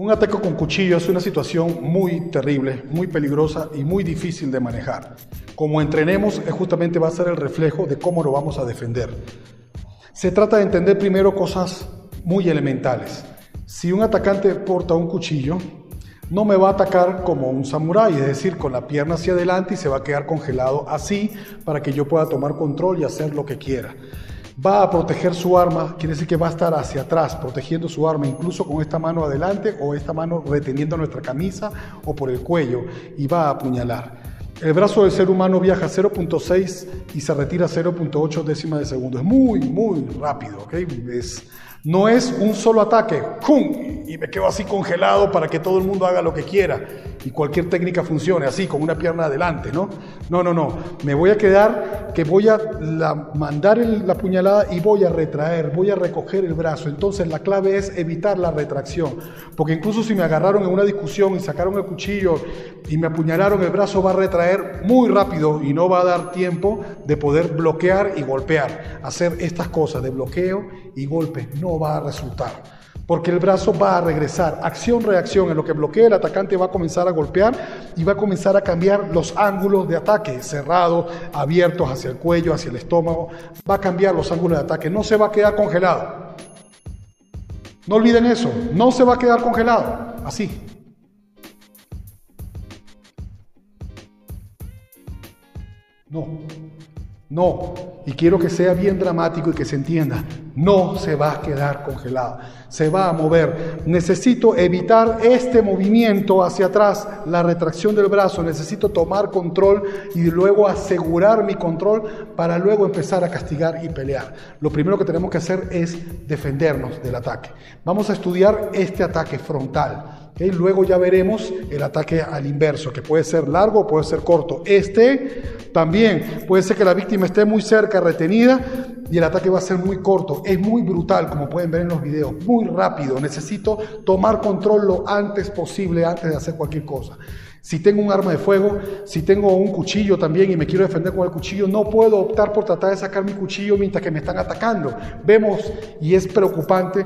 Un ataque con cuchillo es una situación muy terrible, muy peligrosa y muy difícil de manejar. Como entrenemos, justamente va a ser el reflejo de cómo lo vamos a defender. Se trata de entender primero cosas muy elementales. Si un atacante porta un cuchillo, no me va a atacar como un samurái, es decir, con la pierna hacia adelante y se va a quedar congelado así para que yo pueda tomar control y hacer lo que quiera va a proteger su arma, quiere decir que va a estar hacia atrás, protegiendo su arma, incluso con esta mano adelante o esta mano reteniendo nuestra camisa o por el cuello, y va a apuñalar. El brazo del ser humano viaja 0.6 y se retira 0.8 décimas de segundo. Es muy, muy rápido, ¿ok? No es un solo ataque, ¡cum! y me quedo así congelado para que todo el mundo haga lo que quiera y cualquier técnica funcione así, con una pierna adelante, ¿no? No, no, no. Me voy a quedar voy a mandar la puñalada y voy a retraer, voy a recoger el brazo. Entonces la clave es evitar la retracción, porque incluso si me agarraron en una discusión y sacaron el cuchillo y me apuñalaron, el brazo va a retraer muy rápido y no va a dar tiempo de poder bloquear y golpear. Hacer estas cosas de bloqueo y golpe no va a resultar porque el brazo va a regresar. Acción-reacción, en lo que bloquea el atacante va a comenzar a golpear y va a comenzar a cambiar los ángulos de ataque, cerrados, abiertos hacia el cuello, hacia el estómago, va a cambiar los ángulos de ataque, no se va a quedar congelado. No olviden eso, no se va a quedar congelado, así. No, no, y quiero que sea bien dramático y que se entienda, no se va a quedar congelado, se va a mover. Necesito evitar este movimiento hacia atrás, la retracción del brazo, necesito tomar control y luego asegurar mi control para luego empezar a castigar y pelear. Lo primero que tenemos que hacer es defendernos del ataque. Vamos a estudiar este ataque frontal. Luego ya veremos el ataque al inverso, que puede ser largo o puede ser corto. Este también puede ser que la víctima esté muy cerca, retenida, y el ataque va a ser muy corto. Es muy brutal, como pueden ver en los videos, muy rápido. Necesito tomar control lo antes posible, antes de hacer cualquier cosa. Si tengo un arma de fuego, si tengo un cuchillo también y me quiero defender con el cuchillo, no puedo optar por tratar de sacar mi cuchillo mientras que me están atacando. Vemos, y es preocupante,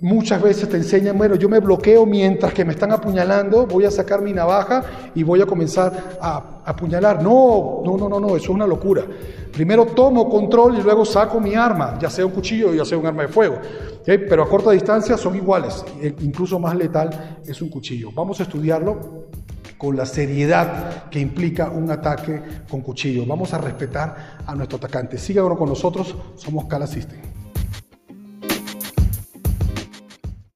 muchas veces te enseñan, bueno, yo me bloqueo mientras que me están apuñalando, voy a sacar mi navaja y voy a comenzar a apuñalar. No, no, no, no, no, eso es una locura. Primero tomo control y luego saco mi arma, ya sea un cuchillo o ya sea un arma de fuego. Pero a corta distancia son iguales, e incluso más letal es un cuchillo. Vamos a estudiarlo con la seriedad que implica un ataque con cuchillo. Vamos a respetar a nuestro atacante. Síganos con nosotros, somos Cala System.